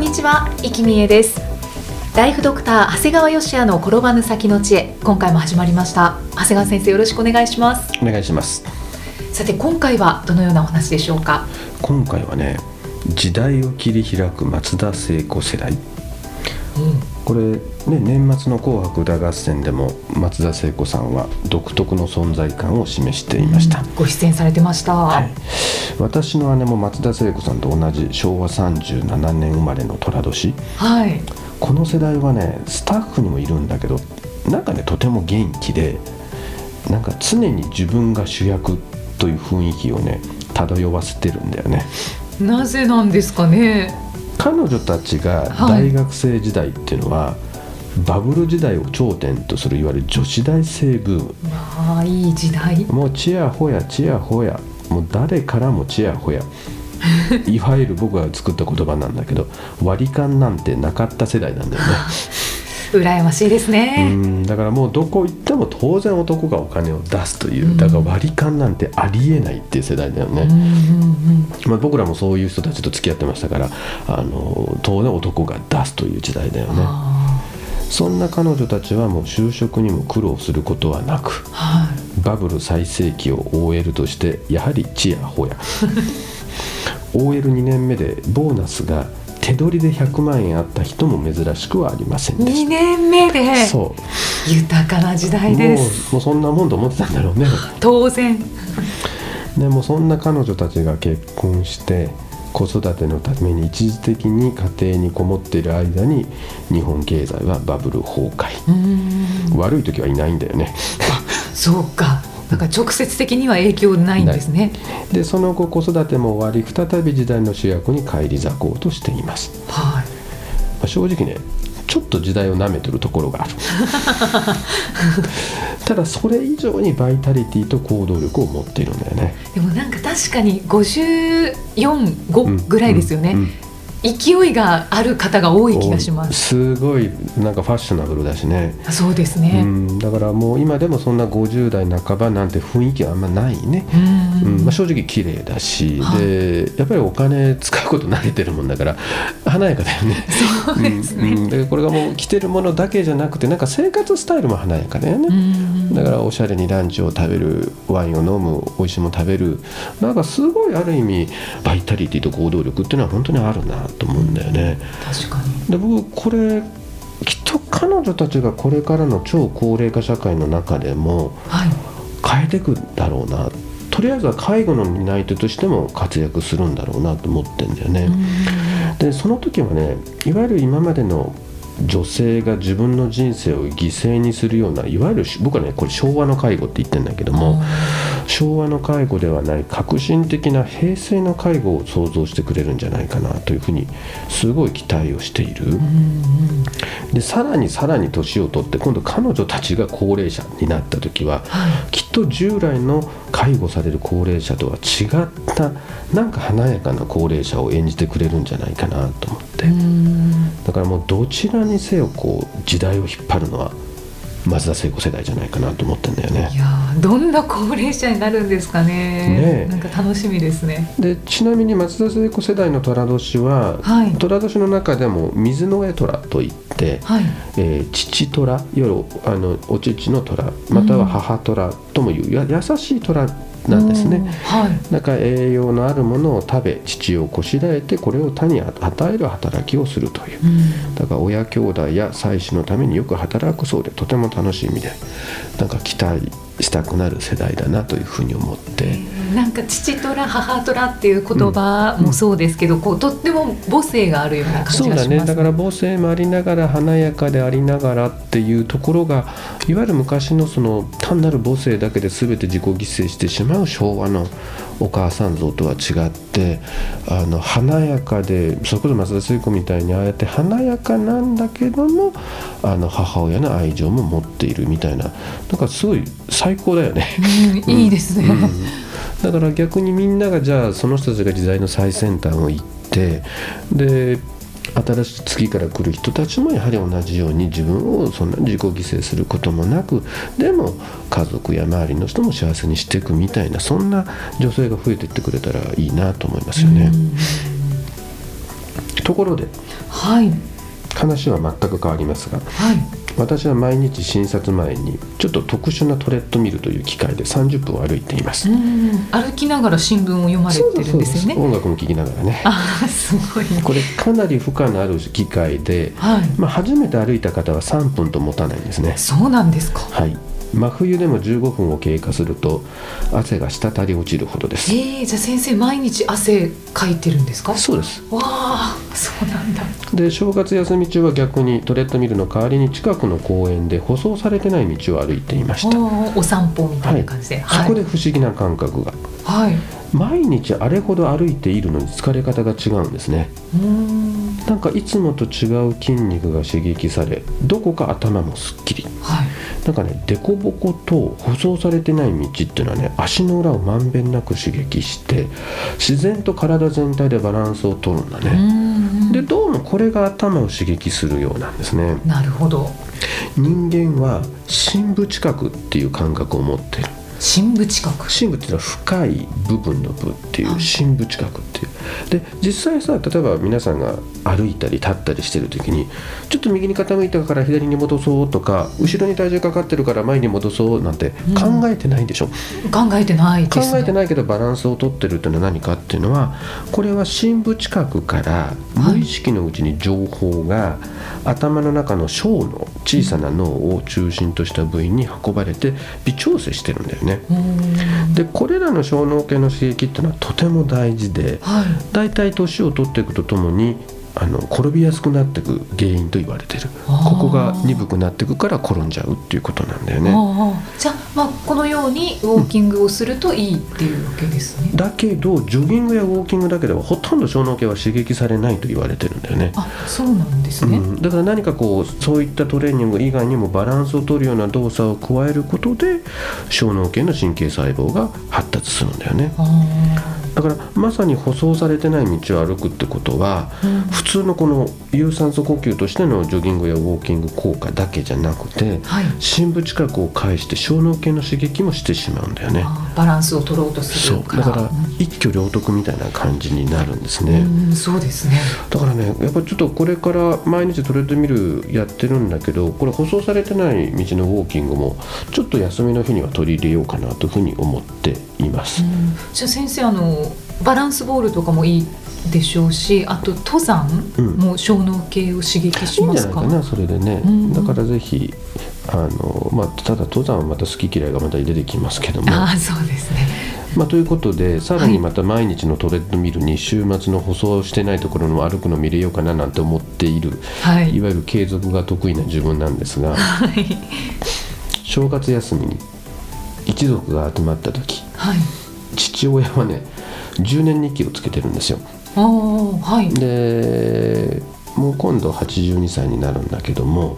んにちは、生きみえです。ライフドクター長谷川芳也の転ばぬ先の知恵今回も始まりました。長谷川先生よろしくお願いします。お願いします。さて今回はどのようなお話でしょうか？今回はね時代を切り開く松田聖子世代。これね年末の「紅白歌合戦」でも松田聖子さんは独特の存在感を示していました、ご出演されてました、はい、私の姉も松田聖子さんと同じ昭和37年生まれの寅年。はい。この世代はねスタッフにもいるんだけどなんかねとても元気でなんか常に自分が主役という雰囲気をね漂わせてるんだよね。なぜなんですかね？彼女たちがはい。大学生時代っていうのは、バブル時代を頂点とするいわゆる女子大生ブーム。まあいい時代。もうちやほやちやほやもう誰からもちやほや。いわゆる僕が作った言葉なんだけど割り勘なんてなかった世代なんだよね。羨ましいですうねんだからもうどこ行っても当然男がお金を出すといううん。だから割り勘なんてありえないっていう世代だよね、うんうんうんまあ、僕らもそういう人たちと付き合ってましたからあの当然男が出すという時代だよね。あそんな彼女たちはもう就職にも苦労することはなくーはいバブル最盛期を OL としてやはりちやほや OL2 年目でボーナスが手取りで100万円あった人も珍しくはありませんで2し年目で？たそ豊かな時代です。もうそんなもんと思ってたんだろうね。当然。でもそんな彼女たちが結婚して子育てのために一時的に家庭にこもっている間に日本経済はバブル崩壊。うん。悪い時はいないんだよねそうか。なんか直接的には影響ないんですね。でその後子育ても終わり再び時代の主役に返り咲こうとしています、はい。まあ正直ねちょっと時代を舐めてるところがある。ただそれ以上にバイタリティと行動力を持っているんだよね。でもなんか確かに545ぐらいですよね、うんうん勢いがある方が多い気がします。すごいなんかファッショナブルだしね。そうですうねん、だからもう今でもそんな50代半ばなんて雰囲気はあんまないね、うん。うんまあ、正直綺麗だし、はいでやっぱりお金使うこと慣れてるもんだから華やかだよね。そうですね。うんうん。でこれがもう着てるものだけじゃなくてなんか生活スタイルも華やかだよね、うん。だからおしゃれにランチを食べるワインを飲む美味しいもの食べる。なんかすごいある意味バイタリティと行動力っていうのは本当にあるなと思うんだよね。確かにで僕これきっと彼女たちがこれからの超高齢化社会の中でもはい変えていくだろうなとりあえずは介護の担い手としても活躍するんだろうなと思ってんだよね。でその時はねいわゆる今までの女性が自分の人生を犠牲にするようないわゆる僕はねこれ昭和の介護って言ってるんだけども昭和の介護ではない革新的な平成の介護を想像してくれるんじゃないかなというふうにすごい期待をしている。でさらにさらに年を取って今度彼女たちが高齢者になった時ははい。きっと従来の介護される高齢者とは違ったなんか華やかな高齢者を演じてくれるんじゃないかなと思って。うん。だからもうどちらにせよこう時代を引っ張るのは松田聖子世代じゃないかなと思ってんだよねどんな高齢者になるんですかね。ねえ。なんか楽しみですね。でちなみに松田聖子世代の寅年ははい。寅年の中でも水の上虎といって、はい。えー父虎いわゆるあのお乳の虎または母虎ともいうや優しい虎なんですね。はい。なんか栄養のあるものを食べ父をこしらえてこれを他に与える働きをするという。うん。だから親兄弟や妻子のためによく働くそうでとても楽しいみでなんか期待したくなる世代だなというふうに思って。なんか父虎母虎っていう言葉もそうですけど、こうとっても母性があるような感じそうだがします。ね。だから母性もありながら華やかでありながらっていうところがいわゆる昔のその単なる母性だけで全て自己犠牲してしまう昭和のお母さん像とは違ってあの華やかでそれこそ松田聖子みたいにああやって華やかなんだけどもあの母親の愛情も持っているみたいな。なんかすごい最高だよね。うんいいですね、うん。だから逆にみんながじゃあその人たちが時代の最先端を行ってで新しい次から来る人たちもやはり同じように自分をそんな自己犠牲することもなくでも家族や周りの人も幸せにしていくみたいなそんな女性が増えていってくれたらいいなと思いますよね。ところではい。話は全く変わりますがはい私は毎日診察前にちょっと特殊なトレッドミルという機械で30分歩いています。うん歩きながら新聞を読まれてるんですよね。音楽も聴きながらね。ああすごいこれかなり負荷のある機械で、はい。まあ、初めて歩いた方は3分と持たないんですね。そうなんですか。はい真冬でも15分を経過すると汗が滴り落ちるほどです。えー、じゃあ先生毎日汗かいてるんですか？そうです。わあそうなんだ。で正月休み中は逆にトレッドミルの代わりに近くの公園で舗装されてない道を歩いていました。お散歩みたいな感じで、そこで不思議な感覚が。はい、毎日あれほど歩いているのに疲れ方が違うんですね。なんかいつもと違う筋肉が刺激されどこか頭もすっきり。はい。なんかね凸凹と舗装されてない道っていうのはね足の裏をまんべんなく刺激して自然と体全体でバランスを取るんだね、ん。でどうもこれが頭を刺激するようなんですね。なるほど。人間は深部知覚っていう感覚を持ってる深部知覚深部っていうのは深い部分の部っていはいう深部知覚っていう。で実際さ例えば皆さんが歩いたり立ったりしてる時にちょっと右に傾いたから左に戻そうとか後ろに体重かかってるから前に戻そうなんて考えてないでしょ、考えてない考です、ね、えてないけどバランスをとってるっていうのは何かっていうのはこれは深部知覚から無意識のうちに情報が頭の中の小脳小さな脳を中心とした部位に運ばれて微調整してるんだよね。うーんでこれらの小脳系の刺激っていうのはとても大事ではい。だいたい年を取っていくとともにあの転びやすくなっていく原因と言われてる。ここが鈍くなっていくから転んじゃうっていうことなんだよね。じゃあ、まあ、このようにウォーキングをするといいっていうわけですね、だけどジョギングやウォーキングだけではほとんど小脳系は刺激されないと言われてるんだよね。あそうなんですね、うん、だから何かこうそういったトレーニング以外にもバランスを取るような動作を加えることで小脳系の神経細胞が発達するんだよね。あだからまさに舗装されてない道を歩くってことはあ、うん。普通のこの有酸素呼吸としてのジョギングやウォーキング効果だけじゃなくてはい。深部知覚を介して小脳系の刺激もしてしまうんだよね。バランスを取ろうとするから。だから一挙両得みたいな感じになるんですね、うん、そうですね。だからねやっぱりちょっとこれから毎日トレッドミルやってるんだけどこれ舗装されてない道のウォーキングもちょっと休みの日には取り入れようかなというふうに思っています。う。んじゃあ先生あのバランスボールとかもいいでしょうしあと登山うん。も小脳系を刺激しいいんますか、じゃないかなそれでね、うん。だからぜひあの、まあ、ただ登山はまた好き嫌いがまた出てきますけども。ああそうですね。まあ、ということでさらにまた毎日のトレッドミルに週末の舗装してないところの歩くの見れようかななんて思っているはい。いわゆる継続が得意な自分なんですがはい。正月休みに一族が集まった時はい。父親はね10年日記をつけてるんですよ。はい。でもう今度82歳になるんだけども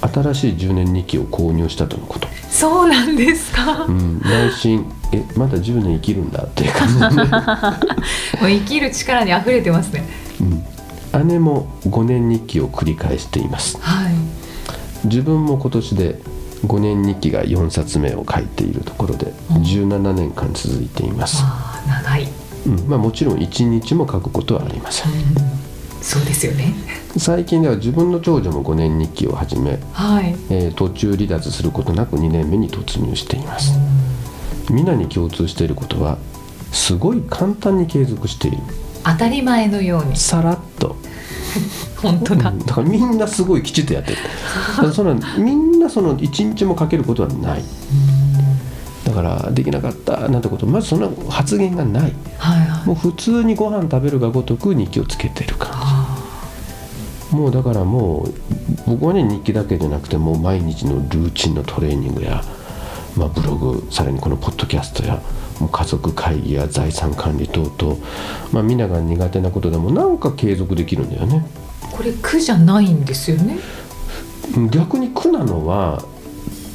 新しい10年日記を購入したとのこと、そうなんですか、もうん、内心えまだ10年生きるんだっていう感じで、ねう生きる力に溢れてますね。うん、姉も5年日記を繰り返しています。はい。自分も今年で5年日記が4冊目を書いているところでうん。17年間続いています、ああ長い、うん。まあ、もちろん1日も書くことはありません。うん、そうですよね。最近では自分の長女も5年日記を始め、はい。えー途中離脱することなく2年目に突入しています。皆に共通していることはすごい簡単に継続している。当たり前のように。さらっと 本当だ、うんだからみんなすごいきちっとやってる。だからそのみんなその1日もかけることはない。だからできなかったなんてこと。まずそんな発言がない、はいはい。もう普通にご飯食べるがごとく日記をつけてる感じ。もうだからもう僕はね日記だけじゃなくてもう毎日のルーチンのトレーニングや、まあ、ブログさらにこのポッドキャストや家族会議や財産管理等々、まあ、みんなが苦手なことでもなんか継続できるんだよね。これ苦じゃないんですよね？逆に苦なのは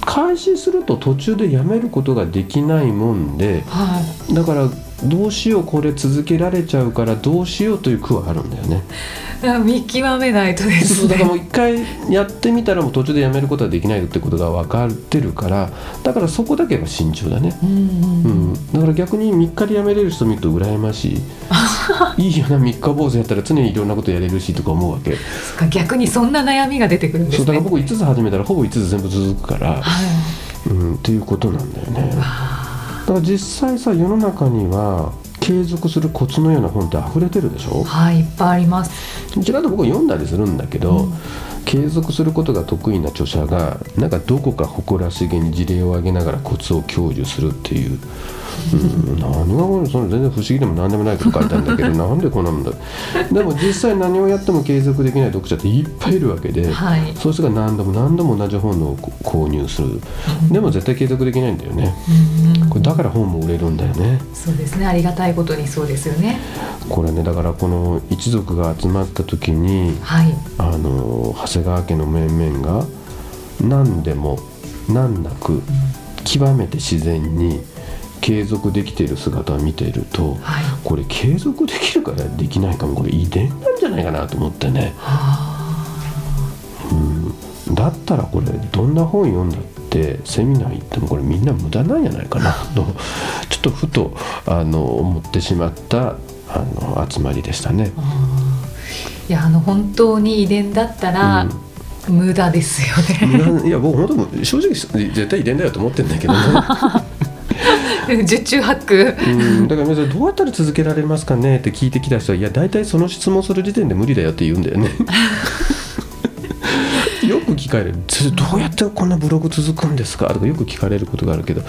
開始すると途中でやめることができないもんではいだからどうしようこれ続けられちゃうからどうしようという苦はあるんだよね。あ 見極めないとですそうだからもねう一回やってみたらもう途中でやめることはできないってことが分かってるからだからそこだけは慎重だね。うんうんううん。ん、だから逆に3日でやめれる人見ると羨ましい。いいよな3日坊主やったら常にいろんなことやれるしとか思うわけ。そっか逆にそんな悩みが出てくるんですね。そうだから僕5つ始めたらほぼ5つ全部続くから、はい。うん、っていうことなんだよね。あだから実際さ世の中には継続するコツのような本って溢れてるでしょ？ーはいいっぱいあります。ちらっと僕は読んだりするんだけど、うん。継続することが得意な著者がなんかどこか誇らしげに事例を挙げながらコツを享受するっていう、うん、何がこれその全然不思議でも何でもないこと書いたんだけど なんでこんなもんだ？でも実際何をやっても継続できない読者っていっぱいいるわけで、はい。そういう人が何度も何度も同じ本を購入する。でも絶対継続できないんだよね。これだから本も売れるんだよね。そうですね。ありがたいことにそうですよね。これねだからこの一族が集まった時にはい。あの長谷川家の面々が何でも難なく極めて自然に継続できている姿を見ているとはい。これ継続できるからできないかもこれ遺伝なんじゃないかなと思ってね、うん、だったらこれどんな本読んだってセミナー行ってもこれみんな無駄なんじゃないかなとちょっとふとあの思ってしまったあの集まりでしたね。いやあの本当に遺伝だったら、無駄ですよね。いや僕本当正直絶対遺伝だよと思ってるんだけどね 十中八九。うん。だから皆さんどうやったら続けられますかねって聞いてきた人はいや大体その質問する時点で無理だよって言うんだよね。よく聞かれる「それどうやってこんなブログ続くんですか?」とかよく聞かれることがあるけど。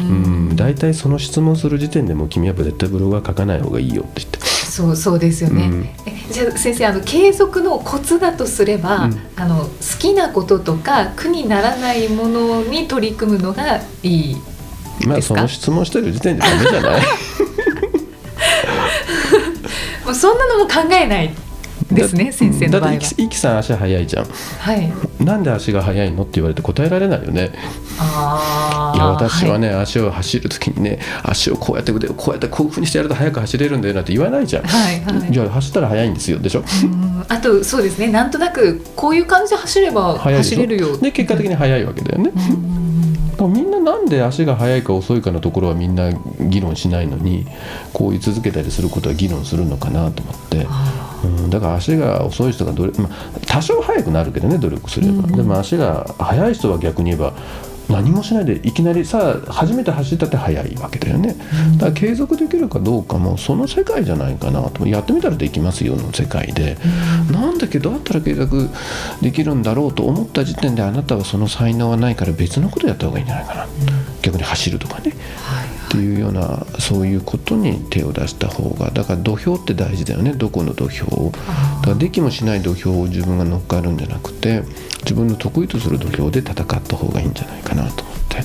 うん。大体その質問する時点でもう君は絶対ブログは書かない方がいいよって言って。そうそうですよね、うん。えじゃあ先生あの継続のコツだとすれば、うん。あの好きなこととか苦にならないものに取り組むのがいい？まあその質問してる時点でダメじゃない？もうそんなのも考えないですねだ先生の場合は。だってイキさん足早いじゃん。はい。なんで足が速いのって言われて答えられないよね？いや私はね、足を走る時にね足をこうやって腕をこうやってこういうふうにしてやると速く走れるんだよなんて言わないじゃん、はいはい。じゃあ走ったら速いんですよでしょ？うんあとそうですね。なんとなくこういう感じで走れば走れるよで結果的に速いわけだよね、うんだからみんななんで足が速いか遅いかのところはみんな議論しないのにこう言い続けたりすることは議論するのかなと思って、あうん、だから足が遅い人がどれ、まあ、多少速くなるけどね努力すれば、うんうん。でも足が速い人は逆に言えば何もしないでいきなりさあ初めて走ったって速いわけだよね、うん。だから継続できるかどうかもその世界じゃないかなとやってみたらできますよの世界で、なんだけどどうやったら継続できるんだろうと思った時点であなたはその才能はないから別のことやった方がいいんじゃないかな、逆に走るとかね。はいっていうようなそういうことに手を出した方がだから土俵って大事だよね。どこの土俵を。だからできもしない土俵を自分が乗っかるんじゃなくて自分の得意とする土俵で戦った方がいいんじゃないかなと思って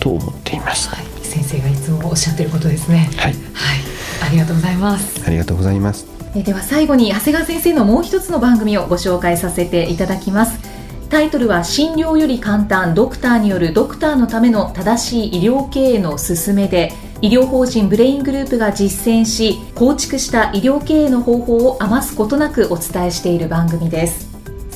と思っています。はい、先生がいつもおっしゃってることですね。はい、はい。ありがとうございます。ありがとうございます。えでは最後に長谷川先生のもう一つの番組をご紹介させていただきますタイトルは診療より簡単ドクターによるドクターのための正しい医療経営の勧めで医療法人ブレイングループが実践し構築した医療経営の方法を余すことなくお伝えしている番組です。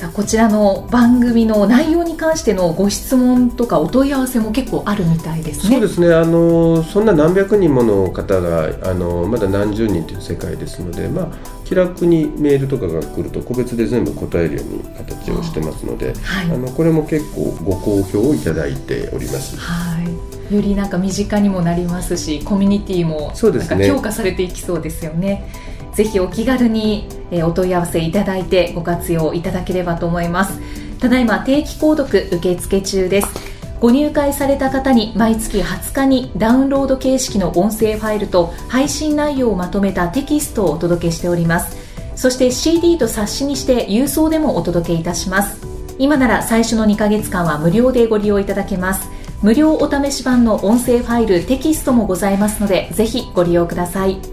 さあこちらの番組の内容に関してのご質問とかお問い合わせも結構あるみたいですね。そうですね。あのそんな何百人もの方があのまだ何十人という世界ですので、まあ、気楽にメールとかが来ると個別で全部答えるように形をしてますので、はい。あのこれも結構ご好評をいただいております。はい、よりなんか身近にもなりますしコミュニティもそうですね。なんか強化されていきそうですよね。ぜひお気軽に、お問い合わせいただいてご活用いただければと思います。ただいま定期購読受付中です。ご入会された方に毎月20日にダウンロード形式の音声ファイルと配信内容をまとめたテキストをお届けしておりますそして CD と冊子にして郵送でもお届けいたします今なら最初の2ヶ月間は無料でご利用いただけます無料お試し版の音声ファイルテキストもございますのでぜひご利用ください